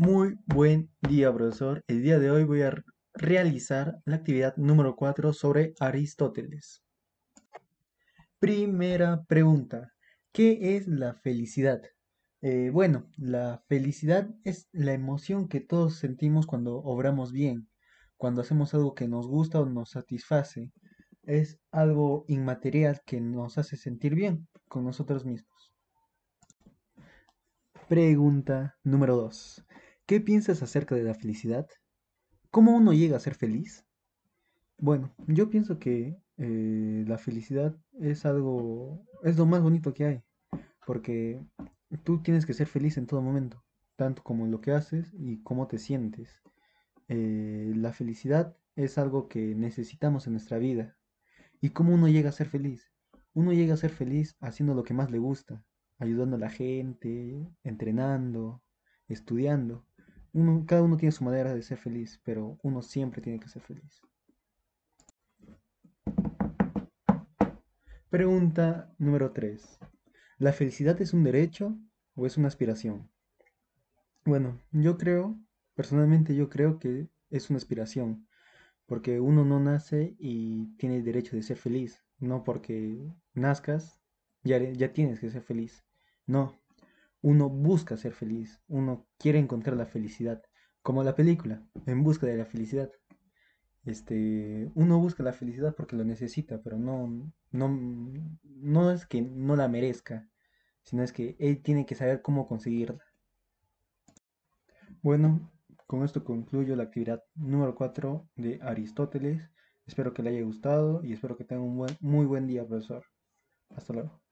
Muy buen día, profesor. El día de hoy voy a realizar la actividad número 4 sobre Aristóteles. Primera pregunta. ¿Qué es la felicidad? Eh, bueno, la felicidad es la emoción que todos sentimos cuando obramos bien, cuando hacemos algo que nos gusta o nos satisface. Es algo inmaterial que nos hace sentir bien con nosotros mismos. Pregunta número 2. ¿Qué piensas acerca de la felicidad? ¿Cómo uno llega a ser feliz? Bueno, yo pienso que eh, la felicidad es algo, es lo más bonito que hay, porque tú tienes que ser feliz en todo momento, tanto como en lo que haces y cómo te sientes. Eh, la felicidad es algo que necesitamos en nuestra vida. ¿Y cómo uno llega a ser feliz? Uno llega a ser feliz haciendo lo que más le gusta, ayudando a la gente, entrenando, estudiando cada uno tiene su manera de ser feliz, pero uno siempre tiene que ser feliz. Pregunta número 3. ¿La felicidad es un derecho o es una aspiración? Bueno, yo creo, personalmente yo creo que es una aspiración, porque uno no nace y tiene el derecho de ser feliz, no porque nazcas ya, ya tienes que ser feliz, no, uno busca ser feliz, uno quiere encontrar la felicidad, como la película, En busca de la felicidad. Este, uno busca la felicidad porque lo necesita, pero no, no, no es que no la merezca, sino es que él tiene que saber cómo conseguirla. Bueno, con esto concluyo la actividad número 4 de Aristóteles. Espero que le haya gustado y espero que tenga un buen, muy buen día, profesor. Hasta luego.